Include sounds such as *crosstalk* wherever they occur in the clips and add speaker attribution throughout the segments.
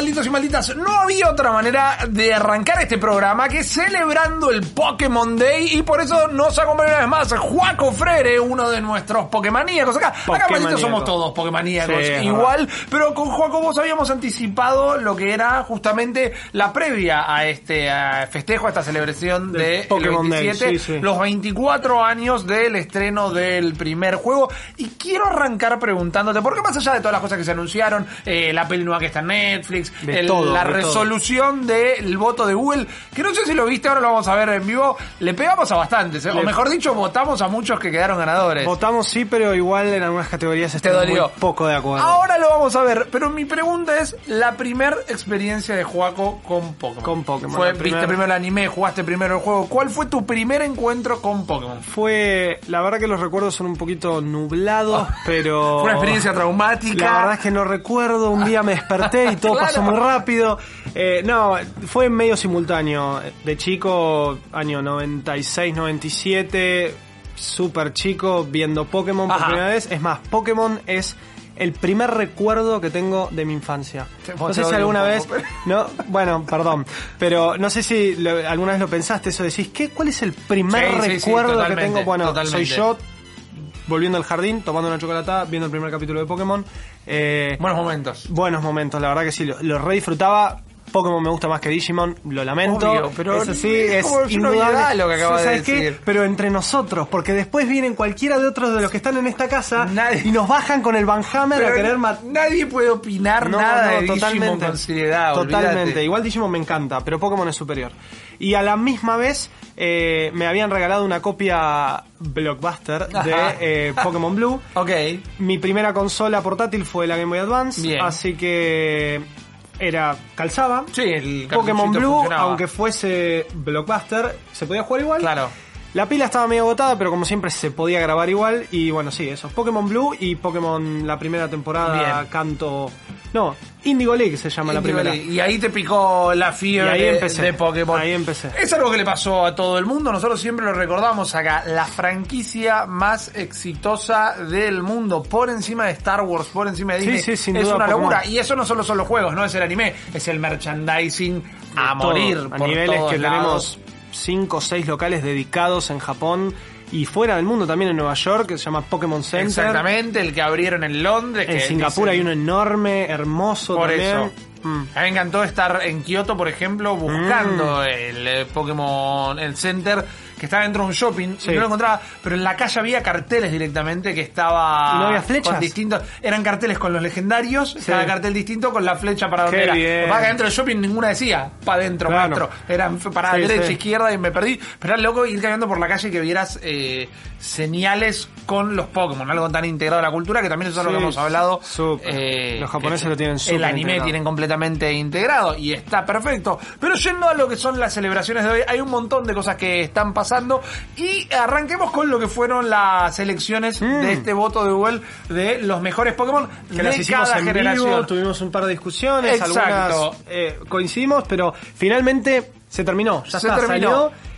Speaker 1: Malditos y malditas, no había otra manera de arrancar este programa que celebrando el Pokémon Day y por eso nos acompaña una vez más Juaco Frere, uno de nuestros Pokémoníacos. Acá, acá malditos somos todos Pokémoníacos
Speaker 2: Sí,
Speaker 1: igual, pero con Juaco vos habíamos anticipado lo que era justamente la previa a este a festejo, a esta celebración
Speaker 2: Del
Speaker 1: de
Speaker 2: Pokémon
Speaker 1: el
Speaker 2: Day,
Speaker 1: 27,
Speaker 2: sí, sí.
Speaker 1: los 24 años del estreno del primer juego. Y quiero arrancar preguntándote, porque más allá de todas las cosas que se anunciaron, eh, la peli nueva que está en Netflix,
Speaker 2: De
Speaker 1: el-
Speaker 2: todo,
Speaker 1: la
Speaker 2: de
Speaker 1: resolución del voto de Google, que no sé si lo viste, ahora lo vamos a ver en vivo, le pegamos a bastantes, ¿eh? o mejor dicho, votamos a muchos que quedaron ganadores.
Speaker 2: Votamos sí, pero igual en algunas categorías estoy muy poco de acuerdo.
Speaker 1: Ahora lo vamos a ver, pero mi pregunta es la primer experiencia de Juaco con Pokémon.
Speaker 2: Con Pokémon,
Speaker 1: Fue,
Speaker 2: la
Speaker 1: viste
Speaker 2: primer-
Speaker 1: primero el anime, jugaste primero el juego. ¿Cuál fue tu primer encuentro con Pokémon?
Speaker 2: Fue, la verdad que los recuerdos son un poquito nublados, pero...
Speaker 1: Fue una experiencia traumática.
Speaker 2: La verdad es que no recuerdo, un día me desperté y *laughs* todo
Speaker 1: Claro.
Speaker 2: pasó muy rápido. Eh, no, fue medio simultáneo. De chico, año 96, 97, súper chico, viendo Pokémon por
Speaker 1: Ajá.
Speaker 2: primera vez. Es más, Pokémon es el primer recuerdo que tengo de mi infancia. No sé si alguna
Speaker 1: un
Speaker 2: vez... No, bueno, perdón. Pero no sé si lo- alguna vez lo pensaste, eso decís, ¿qué, ¿cuál es el primer
Speaker 1: Sí, sí, sí,
Speaker 2: recuerdo que tengo? Bueno,
Speaker 1: totalmente.
Speaker 2: soy yo volviendo al jardín, tomando una chocolatada, viendo el primer capítulo de Pokémon. Eh,
Speaker 1: Buenos momentos.
Speaker 2: buenos momentos, la verdad que sí, lo, lo re disfrutaba. Pokémon me gusta más que Digimon, lo lamento.
Speaker 1: Obvio, pero
Speaker 2: es así,
Speaker 1: es
Speaker 2: es indudable.
Speaker 1: lo que acaba de decir.
Speaker 2: Pero entre nosotros, porque después vienen cualquiera de otros de los que están en esta casa
Speaker 1: Nadie-
Speaker 2: y nos bajan con el Van Hammer a querer matar.
Speaker 1: nadie puede opinar nada de Digimon con seriedad.
Speaker 2: Totalmente.
Speaker 1: olvídate.
Speaker 2: Igual Digimon me encanta, pero Pokémon es superior. Y a la misma vez eh, me habían regalado una copia blockbuster *laughs* de eh, Pokémon Blue.
Speaker 1: Ok.
Speaker 2: Mi primera consola portátil fue la Game Boy Advance,
Speaker 1: Bien.
Speaker 2: así que era calzaba.
Speaker 1: Sí, el
Speaker 2: Pokémon Blue,
Speaker 1: funcionaba.
Speaker 2: aunque fuese blockbuster, se podía jugar igual.
Speaker 1: Claro.
Speaker 2: La pila estaba medio agotada, pero como siempre se podía grabar igual. Y bueno, sí, eso. Pokémon Blue y Pokémon la primera temporada,
Speaker 1: Bien.
Speaker 2: canto. No, Indigo League se llama la primera.
Speaker 1: Y ahí te picó la fiebre
Speaker 2: ahí empecé.
Speaker 1: de Pokémon.
Speaker 2: Ahí empecé.
Speaker 1: Es algo que le pasó a todo el mundo. Nosotros siempre lo recordamos acá. La franquicia más exitosa del mundo. Por encima de Star Wars, por encima de
Speaker 2: Sí,
Speaker 1: Disney.
Speaker 2: sí, sin
Speaker 1: es
Speaker 2: duda,
Speaker 1: una
Speaker 2: Pokémon.
Speaker 1: locura. Y eso no solo son los juegos, no es el anime. Es el merchandising a
Speaker 2: Todo.
Speaker 1: morir.
Speaker 2: A
Speaker 1: por
Speaker 2: niveles
Speaker 1: todos
Speaker 2: que
Speaker 1: lados.
Speaker 2: tenemos 5 o 6 locales dedicados en Japón y fuera del mundo también en Nueva York, que se llama Pokémon Center.
Speaker 1: Exactamente, el que abrieron en Londres.
Speaker 2: En
Speaker 1: que
Speaker 2: Singapur hay uno enorme, hermoso
Speaker 1: Por
Speaker 2: también.
Speaker 1: eso.
Speaker 2: Mm.
Speaker 1: A mí me encantó estar en Kioto, por ejemplo, buscando el eh, Pokémon el Center que estaba dentro de un shopping
Speaker 2: Sí.
Speaker 1: y no lo encontraba, pero en la calle había carteles directamente que estaba
Speaker 2: ¿Y no había flechas?
Speaker 1: con distintos, eran carteles con los legendarios, cada cartel distinto con la flecha para donde era. Lo que dentro del shopping ninguna decía para adentro,
Speaker 2: Claro.
Speaker 1: maestro. Eran para
Speaker 2: Sí,
Speaker 1: derecha,
Speaker 2: sí.
Speaker 1: izquierda y me perdí. Pero era loco ir caminando por la calle y que vieras eh, señales con los Pokémon, algo tan integrado a la cultura que también eso es lo que hemos hablado. eh,
Speaker 2: Los japoneses lo tienen
Speaker 1: El
Speaker 2: súper
Speaker 1: anime
Speaker 2: integrado.
Speaker 1: tienen completamente integrado y está perfecto. Pero yendo a lo que son las celebraciones de hoy, hay un montón de cosas que están pasando y arranquemos con lo que fueron las elecciones de este voto de Google de los mejores Pokémon
Speaker 2: que
Speaker 1: de
Speaker 2: las hicimos
Speaker 1: cada
Speaker 2: en
Speaker 1: generación.
Speaker 2: vivo, tuvimos un par de discusiones,
Speaker 1: Exacto.
Speaker 2: algunas eh, coincidimos, pero finalmente se terminó, ya
Speaker 1: Se
Speaker 2: está,
Speaker 1: terminó.
Speaker 2: salió.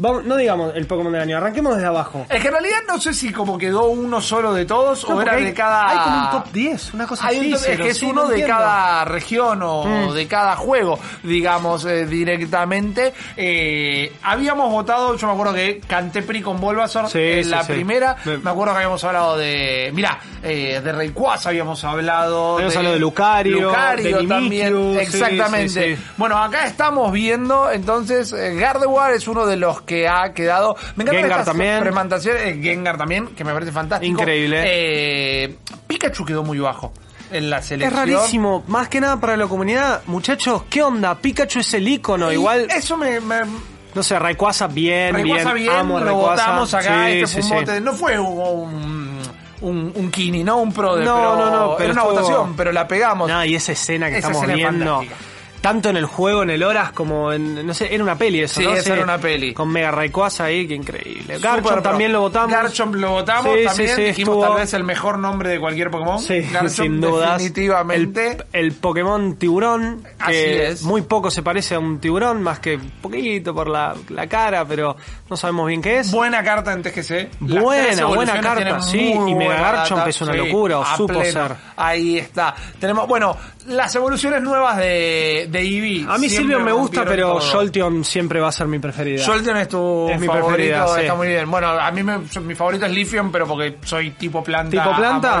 Speaker 2: Vamos, no digamos el Pokémon del año, arranquemos desde abajo.
Speaker 1: Es que en realidad no sé si como quedó uno solo de todos
Speaker 2: No,
Speaker 1: o era de cada...
Speaker 2: Hay como un top 10, una cosa
Speaker 1: Hay un
Speaker 2: así.
Speaker 1: top- es que es
Speaker 2: sí,
Speaker 1: uno
Speaker 2: no
Speaker 1: de
Speaker 2: entiendo.
Speaker 1: cada región o
Speaker 2: Mm.
Speaker 1: de cada juego, digamos, eh, directamente. Eh, habíamos votado, yo me acuerdo que canté PRI con Bulbasaur
Speaker 2: Sí,
Speaker 1: en
Speaker 2: sí,
Speaker 1: la primera.
Speaker 2: Me-
Speaker 1: acuerdo que habíamos hablado de. Mirá, eh, de Rayquaza habíamos hablado.
Speaker 2: Habíamos hablado de Lucario,
Speaker 1: Lucario
Speaker 2: de
Speaker 1: también. Exactamente. Bueno, acá estamos viendo, entonces, eh, Gardevoir es uno de los que ha quedado. Me encanta
Speaker 2: Gengar también.
Speaker 1: Premantaciones, eh, Gengar también, que me parece fantástico.
Speaker 2: Increíble.
Speaker 1: Eh, Pikachu quedó muy bajo en la
Speaker 2: Es
Speaker 1: selección.
Speaker 2: rarísimo, más que nada para la comunidad. Muchachos, ¿qué onda? Pikachu es el icono,
Speaker 1: Y
Speaker 2: igual.
Speaker 1: Eso me. me
Speaker 2: No sé, Rayquaza bien,
Speaker 1: Rayquaza
Speaker 2: bien,
Speaker 1: bien,
Speaker 2: amo
Speaker 1: lo votamos acá.
Speaker 2: Sí,
Speaker 1: este
Speaker 2: sí,
Speaker 1: fue un
Speaker 2: sí.
Speaker 1: No fue un. Un, un Kini, ¿no? Un pro de
Speaker 2: No,
Speaker 1: pero
Speaker 2: no, no, pero
Speaker 1: Era una
Speaker 2: estuvo-
Speaker 1: votación, pero la pegamos.
Speaker 2: No, y esa escena que
Speaker 1: Esa
Speaker 2: estamos
Speaker 1: escena es
Speaker 2: viendo. Tanto en el juego, en el Horas, como en, no sé, era una peli eso,
Speaker 1: Sí,
Speaker 2: ¿no?
Speaker 1: esa era una peli.
Speaker 2: Con Mega Rayquaza ahí, que increíble. Garchomp también lo votamos.
Speaker 1: Garchomp lo votamos
Speaker 2: Sí,
Speaker 1: también.
Speaker 2: sí,
Speaker 1: Dijimos
Speaker 2: estuvo-
Speaker 1: tal vez el mejor nombre de cualquier Pokémon.
Speaker 2: Sí, *laughs*
Speaker 1: Garchomp
Speaker 2: sin dudas.
Speaker 1: definitivamente.
Speaker 2: El, el Pokémon tiburón,
Speaker 1: Así
Speaker 2: que
Speaker 1: es.
Speaker 2: muy poco se parece a un tiburón, más que poquito por la, la cara, pero no sabemos bien qué es.
Speaker 1: Buena carta en TGC. Las
Speaker 2: Buena, buena carta, sí, y Mega Garchomp
Speaker 1: data,
Speaker 2: es una locura, o supo
Speaker 1: pleno.
Speaker 2: ser.
Speaker 1: Ahí está. Tenemos, bueno, las evoluciones nuevas de, de Eevee.
Speaker 2: a mí Silvio me gusta, pero. Jolteon siempre va a ser mi preferida.
Speaker 1: Jolteon es tu
Speaker 2: Es mi
Speaker 1: favorito,
Speaker 2: preferida, sí.
Speaker 1: está muy bien. Bueno, a mí me- mi favorito es Lifion, pero porque soy tipo planta.
Speaker 2: tipo planta.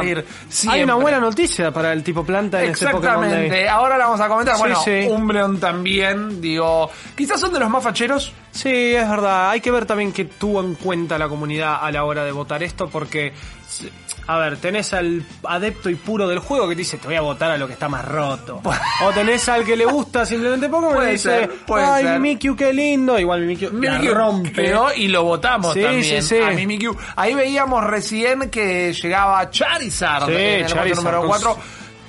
Speaker 2: Hay una buena noticia para el tipo planta en este Pokémon.
Speaker 1: Exactamente. Ahora la vamos a comentar.
Speaker 2: Sí,
Speaker 1: bueno,
Speaker 2: sí.
Speaker 1: Umbreon también, digo, quizás son de los más facheros.
Speaker 2: Sí, es verdad. Hay que ver también qué tuvo en cuenta la comunidad a la hora de votar esto, porque, a ver, tenés al adepto y puro del juego que te dice, te voy a votar a lo que está más roto. o tenés al que le gusta simplemente Pokémon y dice, ay,
Speaker 1: ser.
Speaker 2: Mimikyu, qué lindo. Igual Mimikyu, la
Speaker 1: Mimikyu
Speaker 2: rompe.
Speaker 1: quedó y lo votamos
Speaker 2: Sí,
Speaker 1: también
Speaker 2: sí, sí.
Speaker 1: a Mimikyu. Ahí veíamos recién que llegaba Charizard en el
Speaker 2: Charizard,
Speaker 1: número
Speaker 2: con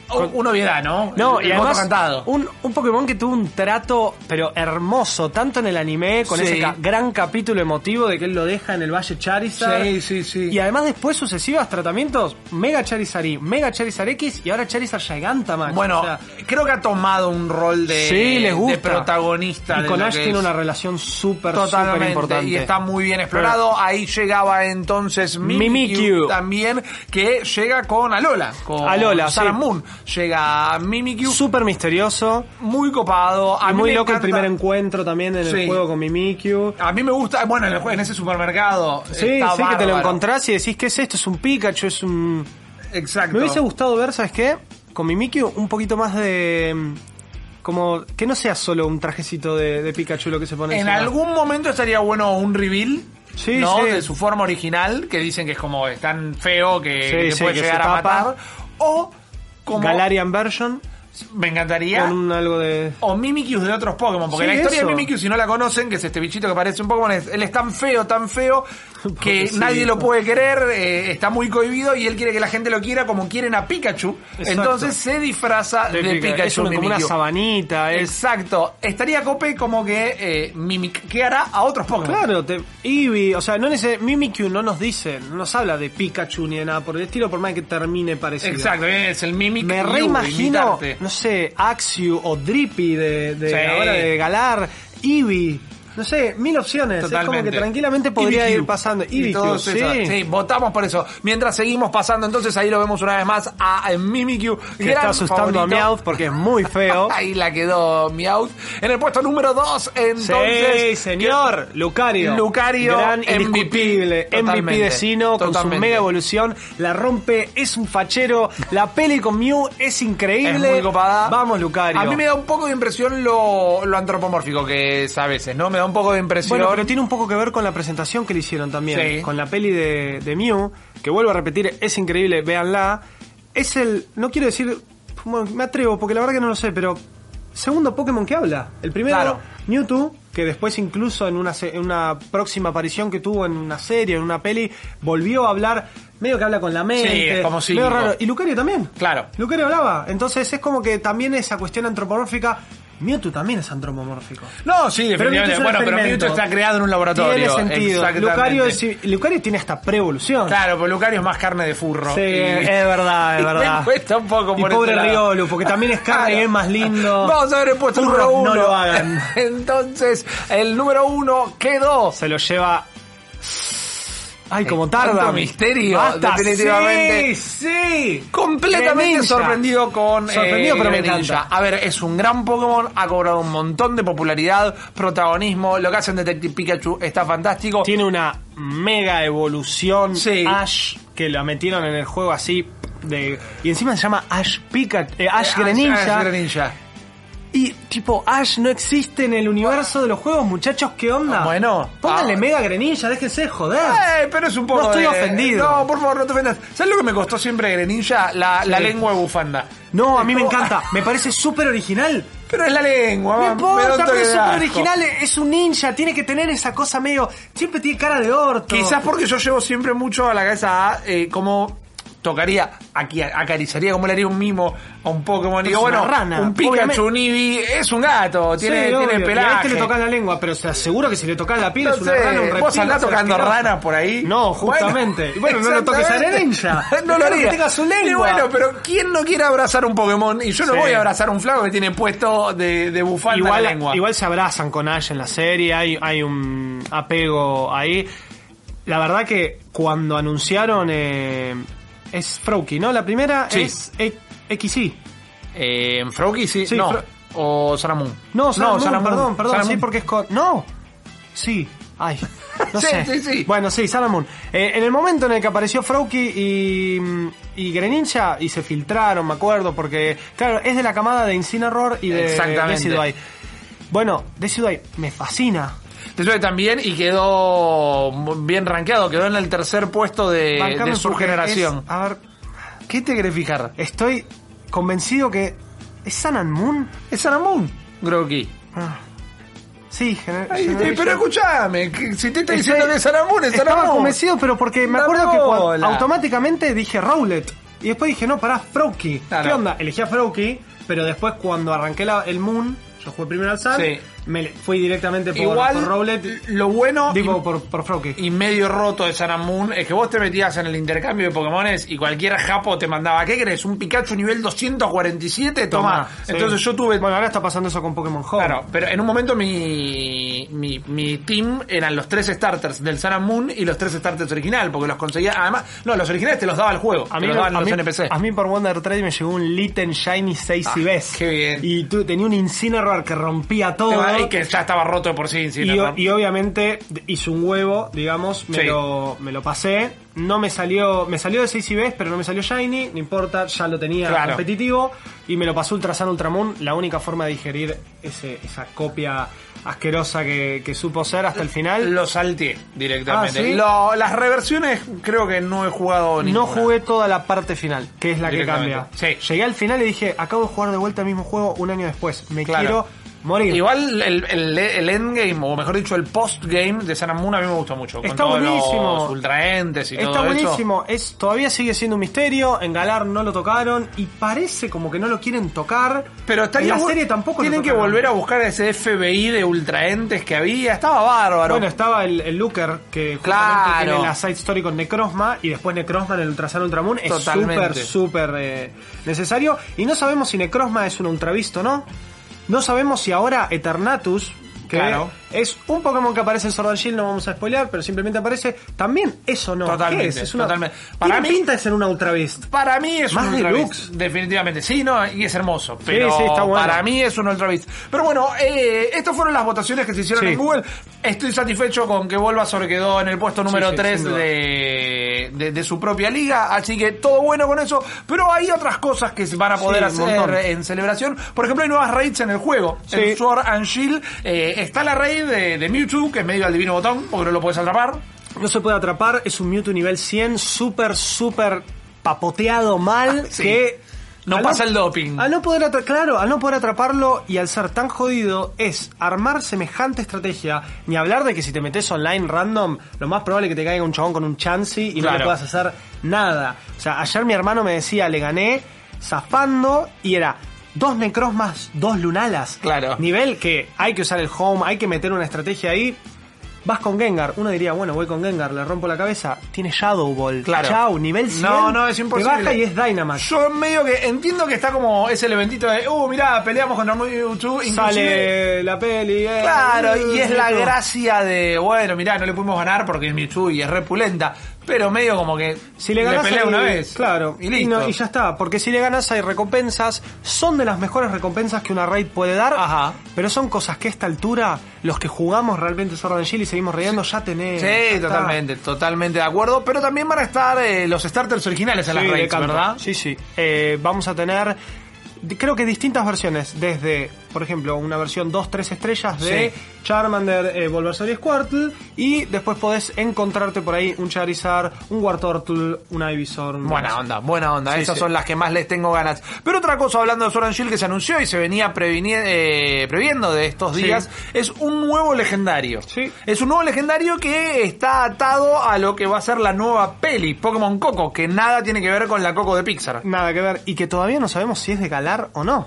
Speaker 1: 4.
Speaker 2: su-
Speaker 1: Una obviedad, ¿no?
Speaker 2: No,
Speaker 1: el,
Speaker 2: y
Speaker 1: el
Speaker 2: además
Speaker 1: cantado.
Speaker 2: un, un Pokémon que tuvo un trato, pero hermoso, tanto en el anime, con
Speaker 1: Sí.
Speaker 2: ese ca- gran capítulo emotivo de que él lo deja en el Valle Charizard.
Speaker 1: Sí, sí, sí.
Speaker 2: Y además después sucesivos tratamientos, Mega Charizard y Mega Charizard X y ahora Charizard Gigantamax.
Speaker 1: Bueno,
Speaker 2: O sea,
Speaker 1: creo que ha tomado un rol de,
Speaker 2: sí, les gusta.
Speaker 1: de protagonista.
Speaker 2: Y con Ash tiene una relación súper, súper importante.
Speaker 1: y está muy bien explorado. Ahí llegaba entonces Mimikyu,
Speaker 2: Mimikyu.
Speaker 1: también, que llega con Alola. Con
Speaker 2: Alola, sí.
Speaker 1: Moon. Llega Mimikyu,
Speaker 2: Súper misterioso.
Speaker 1: muy copado. A
Speaker 2: y
Speaker 1: mí
Speaker 2: muy
Speaker 1: me
Speaker 2: loco el primer encuentro también en
Speaker 1: Sí.
Speaker 2: el juego con Mimikyu.
Speaker 1: A mí me gusta, bueno, en, el en ese supermercado.
Speaker 2: Sí, sí, que te lo encontrás y decís, ¿qué es esto? Es un Pikachu, es un...
Speaker 1: Exacto.
Speaker 2: Me hubiese gustado ver, ¿sabes qué? Con Mimikyu un poquito más de... mm, Como que no sea solo un trajecito de, de Pikachu lo que se pone
Speaker 1: En
Speaker 2: encima.
Speaker 1: algún momento estaría bueno un reveal.
Speaker 2: Sí,
Speaker 1: ¿no?
Speaker 2: sí.
Speaker 1: De su forma original, que dicen que es como es tan feo que,
Speaker 2: Sí,
Speaker 1: que puede
Speaker 2: que
Speaker 1: llegar a matar. O como
Speaker 2: Galarian version
Speaker 1: me encantaría.
Speaker 2: con un algo de...
Speaker 1: O Mimikyu de otros Pokémon, porque
Speaker 2: Sí,
Speaker 1: la historia
Speaker 2: eso.
Speaker 1: de Mimikyu, si no la conocen, que es este bichito que parece un Pokémon, es- él es tan feo, tan feo, que nadie lo puede querer, eh, está muy cohibido y él quiere que la gente lo quiera como quieren a Pikachu.
Speaker 2: Exacto.
Speaker 1: Entonces se disfraza de,
Speaker 2: de
Speaker 1: Pikachu.
Speaker 2: Pika- es una- como una
Speaker 1: Mimikyu.
Speaker 2: sabanita, es...
Speaker 1: Exacto. Estaría cope como que eh, mimiqueara a otros Pokémon.
Speaker 2: Claro, te, Eevee, o sea, no neces- Mimikyu no nos dice, no nos habla de Pikachu ni de nada por el estilo, por más que termine parecido.
Speaker 1: Exacto, es el Mimic.
Speaker 2: Me reimagino, no sé, Axew o Drippy de, de
Speaker 1: Sí.
Speaker 2: ahora de Galar, Eevee, no sé, mil opciones. Es como que tranquilamente podría ir pasando.
Speaker 1: Y todos
Speaker 2: sí.
Speaker 1: sí, votamos por eso. Mientras seguimos pasando, entonces ahí lo vemos una vez más a Mimikyu.
Speaker 2: Que
Speaker 1: gran
Speaker 2: está asustando
Speaker 1: favorito.
Speaker 2: a Meowth porque es muy feo. *laughs*
Speaker 1: Ahí la quedó Meowth. En el puesto número 2, entonces.
Speaker 2: sí, señor. Lucario.
Speaker 1: Lucario,
Speaker 2: Gran,
Speaker 1: MVP.
Speaker 2: indiscutible. MVP de Sino con su mega evolución. La rompe, es un fachero. La peli con Mew es increíble.
Speaker 1: Es muy copada.
Speaker 2: Vamos, Lucario.
Speaker 1: A mí me da un poco de impresión lo, lo antropomórfico que es a veces, ¿no? Me da un poco de impresión.
Speaker 2: Bueno, pero tiene un poco que ver con la presentación que le hicieron también.
Speaker 1: Sí.
Speaker 2: Con la peli de, de Mew, que vuelvo a repetir, es increíble, véanla. Es el, no quiero decir, bueno, me atrevo porque la verdad que no lo sé, pero segundo Pokémon que habla. El primero,
Speaker 1: Claro.
Speaker 2: Mewtwo, que después incluso en una, en una próxima aparición que tuvo en una serie, en una peli, volvió a hablar, medio que habla con la mente.
Speaker 1: es como
Speaker 2: medio
Speaker 1: psíquico.
Speaker 2: raro. Y Lucario también.
Speaker 1: Claro.
Speaker 2: Lucario hablaba. Entonces es como que también esa cuestión antropomórfica. Mewtwo también es antropomórfico.
Speaker 1: No, sí,
Speaker 2: Pero
Speaker 1: definitivamente. Bueno, pero. Mewtwo está creado en un laboratorio.
Speaker 2: Tiene sentido. Lucario, es- Lucario tiene hasta pre-evolución.
Speaker 1: Claro, pues Lucario es más carne de furro.
Speaker 2: Sí,
Speaker 1: Y-
Speaker 2: es verdad, es *laughs*
Speaker 1: y
Speaker 2: verdad.
Speaker 1: Me cuesta un poco
Speaker 2: Y
Speaker 1: por
Speaker 2: pobre
Speaker 1: ese lado.
Speaker 2: Riolu, porque también es carne y es más lindo.
Speaker 1: Vamos a ver puesto
Speaker 2: Furros,
Speaker 1: número uno.
Speaker 2: no lo hagan. *laughs*
Speaker 1: Entonces, el número uno quedó.
Speaker 2: Se lo lleva. Ay, como
Speaker 1: Eh,
Speaker 2: tarda.
Speaker 1: tanto misterio,
Speaker 2: Basta,
Speaker 1: definitivamente.
Speaker 2: Sí, sí.
Speaker 1: Completamente
Speaker 2: Greninja.
Speaker 1: sorprendido con
Speaker 2: Sorprendido,
Speaker 1: eh,
Speaker 2: pero me
Speaker 1: Greninja.
Speaker 2: encanta.
Speaker 1: A ver, es un gran Pokémon, ha cobrado un montón de popularidad, protagonismo, lo que hacen Detective Pikachu está fantástico.
Speaker 2: Tiene una mega evolución.
Speaker 1: Sí.
Speaker 2: Ash, que la metieron en el juego así. De, y encima se llama Ash Pikachu. eh, Ash Greninja.
Speaker 1: Ash Greninja.
Speaker 2: Y tipo, Ash no existe en el universo de los juegos, muchachos, ¿qué onda?
Speaker 1: Bueno,
Speaker 2: Pónganle
Speaker 1: ah.
Speaker 2: mega Greninja, déjense de joder.
Speaker 1: Eh, pero es un poco
Speaker 2: No estoy
Speaker 1: de-
Speaker 2: ofendido.
Speaker 1: No, por favor, no te ofendas. ¿Sabes lo que me costó siempre Greninja? La, la lengua de bufanda.
Speaker 2: No, a mí me encanta, me parece súper original.
Speaker 1: Pero es la lengua,
Speaker 2: No importa, pero es súper original, es un ninja, tiene que tener esa cosa medio... Siempre tiene cara de orto.
Speaker 1: Quizás porque yo llevo siempre mucho a la cabeza eh, como tocaría, aquí acariciaría como le haría un mimo a un Pokémon. Y digo, bueno,
Speaker 2: rana,
Speaker 1: un Pikachu,
Speaker 2: obviamente.
Speaker 1: un Eevee, es un gato, tiene,
Speaker 2: Sí,
Speaker 1: tiene.
Speaker 2: Y a
Speaker 1: pelaje.
Speaker 2: este le tocas la lengua, pero te aseguro que si le tocas la piel
Speaker 1: No
Speaker 2: es una
Speaker 1: sé,
Speaker 2: rana, un reptil.
Speaker 1: vos andás tocando ranas por ahí.
Speaker 2: No, justamente. *laughs* Bueno, no lo toques a. Greninja. *laughs*
Speaker 1: no lo
Speaker 2: Dejalo que
Speaker 1: haría.
Speaker 2: tenga su lengua.
Speaker 1: Y bueno, pero ¿quién no quiere abrazar un Pokémon? Y yo no
Speaker 2: Sí.
Speaker 1: voy a abrazar un flaco que tiene puesto de, de bufanda
Speaker 2: igual,
Speaker 1: la lengua.
Speaker 2: igual se abrazan con Ash en la serie, hay, hay un apego ahí. La verdad que cuando anunciaron eh, es Froakie, ¿no? La primera
Speaker 1: Sí.
Speaker 2: es E- XY.
Speaker 1: Eh, ¿En Froakie sí?
Speaker 2: Sí,
Speaker 1: no.
Speaker 2: Fro-
Speaker 1: O Saramun.
Speaker 2: No, Salamún,
Speaker 1: Salamún.
Speaker 2: perdón, perdón, sí, porque es con... No, sí, ay, no *laughs*
Speaker 1: Sí,
Speaker 2: sé.
Speaker 1: sí, sí.
Speaker 2: Bueno, sí, Salamún. Eh, en el momento en el que apareció Froakie y, y Greninja, y se filtraron, me acuerdo, porque, claro, es de la camada de Incineroar y de
Speaker 1: Exactamente.
Speaker 2: Decidueye. Bueno, Decidueye me fascina.
Speaker 1: Sube también y quedó bien rankeado, quedó en el tercer puesto de, de su generación.
Speaker 2: es- a ver,
Speaker 1: ¿Qué te querés fijar?
Speaker 2: estoy convencido que... ¿Es Sun and Moon?
Speaker 1: Es Saramun, Groki.
Speaker 2: Ah. Sí,
Speaker 1: Ay,
Speaker 2: Generation-
Speaker 1: pero escúchame, si te Estoy- diciendo que es Saramun, es
Speaker 2: Estaba
Speaker 1: Saramun.
Speaker 2: convencido, pero porque me
Speaker 1: Una
Speaker 2: acuerdo que cuando- automáticamente dije Rowlet. Y después dije, no, pará, Froakie.
Speaker 1: Claro.
Speaker 2: ¿Qué onda? Elegí a Froakie, pero después cuando arranqué la- el Moon, yo jugué primero al Sun,
Speaker 1: Sí.
Speaker 2: Me fui directamente por,
Speaker 1: Igual,
Speaker 2: por Rowlet.
Speaker 1: lo bueno
Speaker 2: Digo,
Speaker 1: y,
Speaker 2: por, por Froakie.
Speaker 1: y medio roto de Saramun es que vos te metías en el intercambio de Pokémones y cualquier japo te mandaba, ¿qué querés? ¿Un Pikachu nivel 247? Toma.
Speaker 2: sí.
Speaker 1: Entonces yo tuve
Speaker 2: Bueno, ahora está pasando eso con Pokémon Home.
Speaker 1: Claro, pero en un momento mi, mi, mi team eran los tres starters del Moon y los tres starters original, porque los conseguía. Además, no, los originales te los daba el juego.
Speaker 2: A mí,
Speaker 1: los
Speaker 2: me-
Speaker 1: daban
Speaker 2: a,
Speaker 1: los
Speaker 2: mí,
Speaker 1: NPC.
Speaker 2: a mí por Wonder Trade me llegó un Litten Shiny 6
Speaker 1: Ah,
Speaker 2: y ves.
Speaker 1: qué bien.
Speaker 2: Y tú, tenía un Incineroar que rompía todo.
Speaker 1: Y que ya estaba roto de por sí. sí,
Speaker 2: Y,
Speaker 1: ¿no?
Speaker 2: y obviamente hice un huevo, digamos, me,
Speaker 1: Sí.
Speaker 2: lo, me lo pasé. No me salió, me salió de 6 IBs, pero no me salió Shiny, no importa, ya lo tenía
Speaker 1: Claro.
Speaker 2: competitivo. Y me lo pasó Ultra Sun Ultra Moon, la única forma de digerir ese, esa copia asquerosa que, que supo ser hasta el final.
Speaker 1: Lo salteé directamente.
Speaker 2: Ah, ¿sí?
Speaker 1: Lo- las reversiones creo que no he jugado
Speaker 2: no
Speaker 1: ninguna.
Speaker 2: jugué toda la parte final, que es la que cambia.
Speaker 1: Sí.
Speaker 2: Llegué al final y dije, acabo de jugar de vuelta el mismo juego un año después. Me
Speaker 1: Claro.
Speaker 2: quiero morir.
Speaker 1: Igual el, el, el endgame, o mejor dicho, el postgame de Sun and Moon a mí me gustó mucho.
Speaker 2: Está
Speaker 1: con
Speaker 2: buenísimo.
Speaker 1: los ultraentes y
Speaker 2: Está
Speaker 1: todo eso.
Speaker 2: buenísimo, es, todavía sigue siendo un misterio, en Galar no lo tocaron y parece como que no lo quieren tocar.
Speaker 1: Pero estaría
Speaker 2: en la serie tampoco lo
Speaker 1: Tienen que volver a buscar ese FBI de ultraentes que había. Estaba bárbaro.
Speaker 2: Bueno, estaba el, el Looker que
Speaker 1: Claro.
Speaker 2: tiene la side story con Necrozma y después Necrozma en el Ultrasan Ultramoon es súper, súper eh, necesario. Y no sabemos si Necrozma es un Ultravisto o no. No sabemos si ahora Eternatus,
Speaker 1: Claro.
Speaker 2: Es un Pokémon que aparece en Sword and Shield, no vamos a spoilear, pero simplemente aparece, también eso no.
Speaker 1: Totalmente,
Speaker 2: ¿Qué es? Es una,
Speaker 1: totalmente.
Speaker 2: Para mí pinta de ser una Ultra Beast.
Speaker 1: Para mí es
Speaker 2: Más
Speaker 1: un Ultra
Speaker 2: deluxe.
Speaker 1: Beast, definitivamente. Sí, no, y es hermoso. Pero
Speaker 2: sí, está bueno.
Speaker 1: para mí es un Ultra Beast. Pero bueno, eh, estas fueron las votaciones que se hicieron
Speaker 2: Sí.
Speaker 1: en Google. Estoy satisfecho con que Bulbasaur quedó en el puesto número
Speaker 2: sí,
Speaker 1: 3
Speaker 2: sin duda.
Speaker 1: de, de, de su propia liga. Así que todo bueno con eso. Pero hay otras cosas que se van a poder
Speaker 2: Sí, un
Speaker 1: hacer en celebración. Por ejemplo, hay nuevas raids en el juego.
Speaker 2: Sí.
Speaker 1: En Sword and Shield eh, está la raid de, de Mewtwo, que es medio al divino botón, porque no lo puedes atrapar.
Speaker 2: No se puede atrapar, es un Mewtwo nivel 100, súper, súper papoteado mal, *laughs*
Speaker 1: Sí.
Speaker 2: que...
Speaker 1: No
Speaker 2: al
Speaker 1: pasa el doping.
Speaker 2: Al no poder atra- claro, al no poder atraparlo y al ser tan jodido es armar semejante estrategia, ni hablar de que si te metes online random, lo más probable es que te caiga un chabón con un chansey y no le puedas hacer nada. O sea, ayer mi hermano me decía, le gané zafando y era dos necrosmas, dos lunalas.
Speaker 1: Claro.
Speaker 2: Nivel que hay que usar el home, hay que meter una estrategia ahí. Vas con Gengar, uno diría, bueno, voy con Gengar, le rompo la cabeza. Tiene Shadow Ball.
Speaker 1: Claro.
Speaker 2: Chau, nivel 100.
Speaker 1: No, no, es imposible.
Speaker 2: Te baja y es Dynamax.
Speaker 1: Yo medio que entiendo que está como ese eventito de, uh, mirá, peleamos contra Mewtwo, inclusive...
Speaker 2: Sale la peli. eh,
Speaker 1: Claro, y es la gracia de, bueno, mirá, no le pudimos ganar porque es Mewtwo y es repulenta, pero medio como que
Speaker 2: Si le ganas
Speaker 1: pelea una vez.
Speaker 2: Claro.
Speaker 1: Y listo.
Speaker 2: no, y ya está. Porque si le ganas hay recompensas. Son de las mejores recompensas que una raid puede dar.
Speaker 1: Ajá.
Speaker 2: Pero son cosas que a esta altura, los que jugamos realmente Sword and Shield y seguimos reyendo, ya tenés. ya
Speaker 1: Sí,
Speaker 2: está.
Speaker 1: totalmente, totalmente de acuerdo, pero también van a estar eh, los starters originales en
Speaker 2: Sí,
Speaker 1: las raids. ¿verdad?
Speaker 2: Sí, sí. Eh, vamos a tener creo que distintas versiones, desde, por ejemplo, una versión 2-3 estrellas de
Speaker 1: Sí.
Speaker 2: Charmander, eh, Bulbasaur y Squirtle, y después podés encontrarte por ahí un Charizard, un Wartortle, un Ivysaur. un
Speaker 1: Buena onda, buena onda.
Speaker 2: Sí,
Speaker 1: Esas
Speaker 2: sí.
Speaker 1: son las que más les tengo ganas. Pero otra cosa, hablando de Sword and Shield que se anunció y se venía eh, previendo de estos días, es un nuevo legendario. Es un nuevo legendario que está atado a lo que va a ser la nueva peli, Pokémon Coco, que nada tiene que ver con la Coco de Pixar.
Speaker 2: Nada que ver, y que todavía no sabemos si es de O no.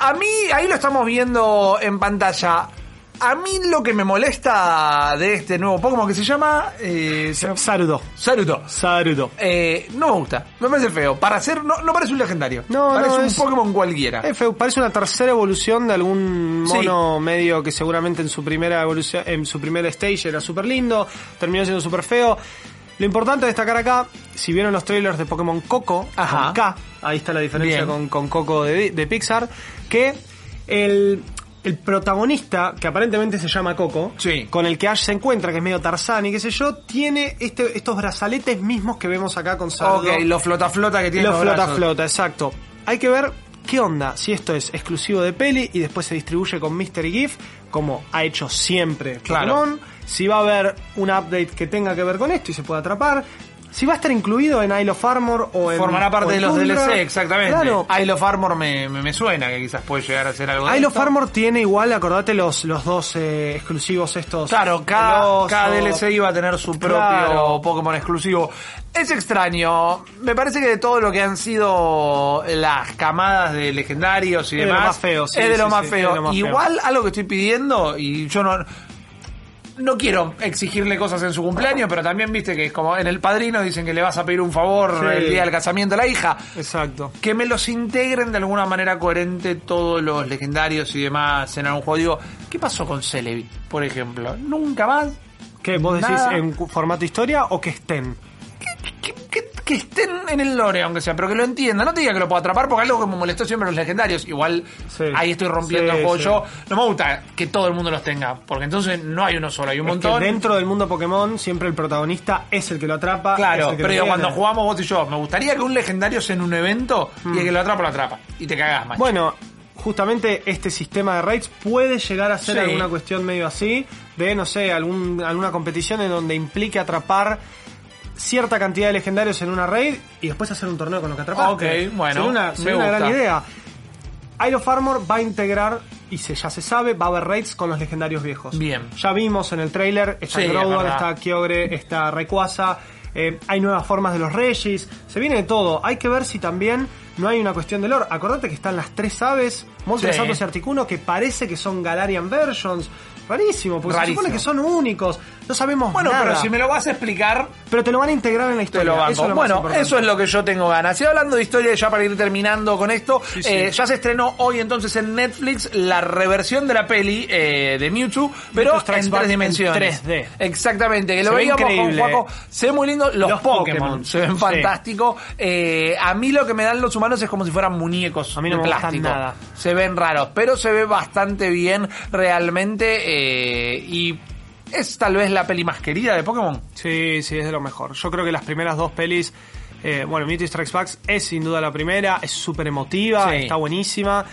Speaker 1: A mí, ahí lo estamos viendo en pantalla. A mí lo que me molesta de este nuevo Pokémon que se llama... Eh, se-
Speaker 2: Sarudo.
Speaker 1: Saruto.
Speaker 2: Sarudo.
Speaker 1: Eh, no me gusta, me parece feo. Para hacer, no, no parece un legendario.
Speaker 2: No,
Speaker 1: parece
Speaker 2: no,
Speaker 1: un
Speaker 2: es-
Speaker 1: Pokémon cualquiera.
Speaker 2: Es feo, parece una tercera evolución de algún
Speaker 1: Sí.
Speaker 2: mono medio que seguramente en su primera evolución, en su primera stage era súper lindo, terminó siendo súper feo. Lo importante de destacar acá, si vieron los trailers de Pokémon Coco,
Speaker 1: Ajá.
Speaker 2: K, ahí está la diferencia con, con Coco de, de Pixar, que el, el protagonista, que aparentemente se llama Coco,
Speaker 1: Sí.
Speaker 2: con el que Ash se encuentra, que es medio Tarzán y qué sé yo, tiene este, estos brazaletes mismos que vemos acá con Sarudo.
Speaker 1: ok, lo flota flota que tiene
Speaker 2: Lo
Speaker 1: los
Speaker 2: flota
Speaker 1: brazos.
Speaker 2: flota, exacto. Hay que ver qué onda, si esto es exclusivo de peli y después se distribuye con Mystery Gift, como ha hecho siempre
Speaker 1: Claro.
Speaker 2: Pokémon. Si va a haber un update que tenga que ver con esto y se pueda atrapar. Si va a estar incluido en Isle of Armor o en.
Speaker 1: Formará parte de los
Speaker 2: Tundra.
Speaker 1: DLC, exactamente.
Speaker 2: Claro.
Speaker 1: Isle of Armor me, me, me suena que quizás puede llegar a ser algo de
Speaker 2: Isle of. Armor tiene igual, acordate los, los dos eh, exclusivos estos.
Speaker 1: Claro, cada, cada DLC iba a tener su propio
Speaker 2: Claro.
Speaker 1: Pokémon exclusivo. Es extraño. Me parece que de todo lo que han sido las camadas de legendarios y
Speaker 2: Es de lo
Speaker 1: demás.
Speaker 2: más feo, sí,
Speaker 1: es de lo más feo. Igual algo que estoy pidiendo, y yo no. No quiero exigirle cosas en su cumpleaños, pero también viste que es como en el padrino dicen que le vas a pedir un favor
Speaker 2: Sí.
Speaker 1: el día del casamiento a la hija.
Speaker 2: Exacto.
Speaker 1: que me los integren de alguna manera coherente todos los legendarios y demás en algún juego. Digo, ¿qué pasó con Celebi, por ejemplo? Nunca más.
Speaker 2: ¿Qué? ¿Vos decís
Speaker 1: Nada.
Speaker 2: en formato historia o que estén?
Speaker 1: Que, que- que estén en el lore, aunque sea, pero que lo entiendan. No te diga que lo puedo atrapar, porque algo que me molestó siempre los legendarios. Igual
Speaker 2: Sí.
Speaker 1: ahí estoy rompiendo
Speaker 2: Sí,
Speaker 1: el juego
Speaker 2: sí.
Speaker 1: yo. No me gusta que todo el mundo los tenga, porque entonces no hay uno solo, hay un
Speaker 2: Es que
Speaker 1: montón.
Speaker 2: dentro del mundo Pokémon siempre el protagonista es el que lo atrapa. es
Speaker 1: Claro, pero digo, cuando jugamos vos y yo, me gustaría que un legendario sea en un evento y el que lo atrapa, lo atrapa. Y te cagas, macho.
Speaker 2: Bueno, justamente este sistema de raids puede llegar a ser
Speaker 1: Sí.
Speaker 2: alguna cuestión medio así, de, no sé, algún, alguna competición en donde implique atrapar cierta cantidad de legendarios en una raid y después hacer un torneo con lo que atrapaste.
Speaker 1: Ok, bueno,
Speaker 2: Sería una, sería una gran idea. Isle of Armor va a integrar, y se, ya se sabe, va a haber raids con los legendarios viejos.
Speaker 1: Bien.
Speaker 2: Ya vimos en el trailer, está
Speaker 1: Sí, es
Speaker 2: Groudon, está Kyogre, está Rayquaza, eh, hay nuevas formas de los Regis, se viene de todo. Hay que ver si también no hay una cuestión de lore. Acordate que están las tres aves, Moltres,
Speaker 1: Sí.
Speaker 2: Y Articuno, que parece que son Galarian versions. Rarísimo, porque
Speaker 1: Rarísimo.
Speaker 2: se supone que son únicos. No sabemos
Speaker 1: Bueno,
Speaker 2: nada.
Speaker 1: pero si me lo vas a explicar,
Speaker 2: Pero te lo van a integrar en la
Speaker 1: Te
Speaker 2: historia.
Speaker 1: lo banco.
Speaker 2: Eso es lo
Speaker 1: bueno, eso es lo que yo tengo ganas. Y hablando de historia, ya para ir terminando con esto,
Speaker 2: Sí, sí.
Speaker 1: eh, ya se estrenó hoy entonces en Netflix la reversión de la peli eh, de Mewtwo, pero
Speaker 2: Mewtwo
Speaker 1: en tres
Speaker 2: en
Speaker 1: dimensiones.
Speaker 2: 3D.
Speaker 1: Exactamente, que
Speaker 2: Se
Speaker 1: lo
Speaker 2: ve
Speaker 1: veíamos
Speaker 2: increíble.
Speaker 1: con Juaco. Se ve muy lindo. Los,
Speaker 2: Los
Speaker 1: Pokémon,
Speaker 2: Pokémon.
Speaker 1: se ven
Speaker 2: Sí.
Speaker 1: fantásticos. Eh, a mí lo que me dan los humanos es como si fueran muñecos
Speaker 2: A mí no
Speaker 1: de
Speaker 2: me
Speaker 1: plástico.
Speaker 2: nada.
Speaker 1: Se ven raros, pero se ve bastante bien realmente. eh, y es tal vez la peli más querida de Pokémon.
Speaker 2: Sí, sí, es de lo mejor. Yo creo que las primeras dos pelis, eh, bueno, Mewtwo Strikes Back es sin duda la primera, es súper emotiva,
Speaker 1: Sí.
Speaker 2: está buenísima.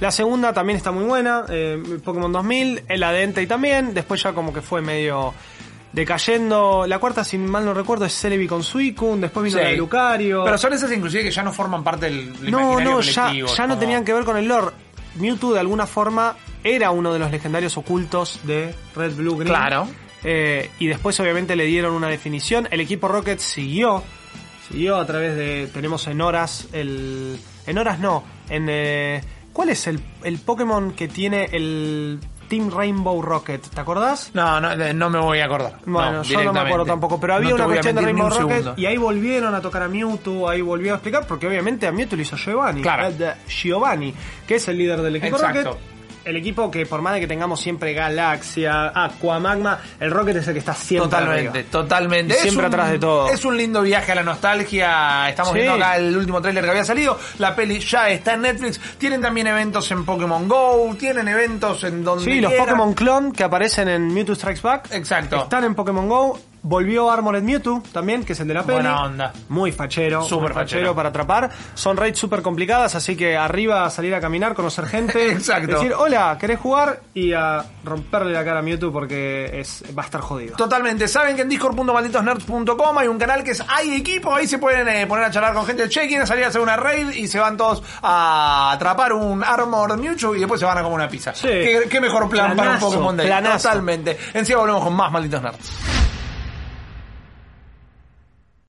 Speaker 2: La segunda también está muy buena, eh, Pokémon 2000, el y también, después ya como que fue medio decayendo. La cuarta, si mal no recuerdo, es Celebi con Suicune, después vino
Speaker 1: Sí.
Speaker 2: la de Lucario.
Speaker 1: Pero son esas inclusive que ya no forman parte del del
Speaker 2: no, no, ya, ya no tenían que ver con el lore. Mewtwo de alguna forma era uno de los legendarios ocultos de Red Blue Green.
Speaker 1: Claro.
Speaker 2: Eh, y después obviamente le dieron una definición. El equipo Rocket siguió. Siguió a través de. Tenemos en horas el. En horas no. En. eh, ¿Cuál es el, el Pokémon que tiene el Team Rainbow Rocket? ¿Te acordás?
Speaker 1: No, no, no me voy a acordar.
Speaker 2: Bueno, yo no me acuerdo tampoco, pero había
Speaker 1: No
Speaker 2: una cuestión de Rainbow Rocket
Speaker 1: segundo.
Speaker 2: y ahí volvieron a tocar a Mewtwo, ahí volvió a explicar, porque obviamente a Mewtwo lo hizo Giovanni.
Speaker 1: Claro.
Speaker 2: eh, Giovanni, que es el líder del equipo
Speaker 1: Exacto.
Speaker 2: Rocket. El equipo que por más de que tengamos siempre Galaxia, Aqua, Magma, el Rocket es el que está siempre
Speaker 1: Totalmente,
Speaker 2: arriba.
Speaker 1: totalmente.
Speaker 2: Y siempre
Speaker 1: un-
Speaker 2: atrás de todo.
Speaker 1: Es un lindo viaje a la nostalgia. Estamos
Speaker 2: Sí.
Speaker 1: viendo acá el último tráiler que había salido. La peli ya está en Netflix. Tienen también eventos en Pokémon Go. Tienen eventos en donde
Speaker 2: Sí, los. Pokémon Clone que aparecen en Mewtwo Strikes Back
Speaker 1: Exacto.
Speaker 2: están en Pokémon Go. Volvió Armored Mewtwo también, que es el de la peli.
Speaker 1: Buena onda.
Speaker 2: Muy fachero.
Speaker 1: Súper
Speaker 2: muy
Speaker 1: fachero.
Speaker 2: para atrapar. Son raids súper complicadas, así que arriba a salir a caminar, conocer gente. *laughs*
Speaker 1: Exacto.
Speaker 2: Decir, hola, ¿querés jugar? Y a romperle la cara a Mewtwo porque es, va a estar jodido.
Speaker 1: Totalmente. Saben que en discord.malditosnerds.com hay un canal que es Hay Equipo. Ahí se pueden eh, poner a charlar con gente. Che, quieren salir a hacer una raid y se van todos a atrapar un Armor Mewtwo y después se van a comer una pizza.
Speaker 2: Sí.
Speaker 1: ¿Qué, qué mejor plan para un Pokémon Day?
Speaker 2: planazo.
Speaker 1: Totalmente. Encima volvemos con más Malditos Nerds.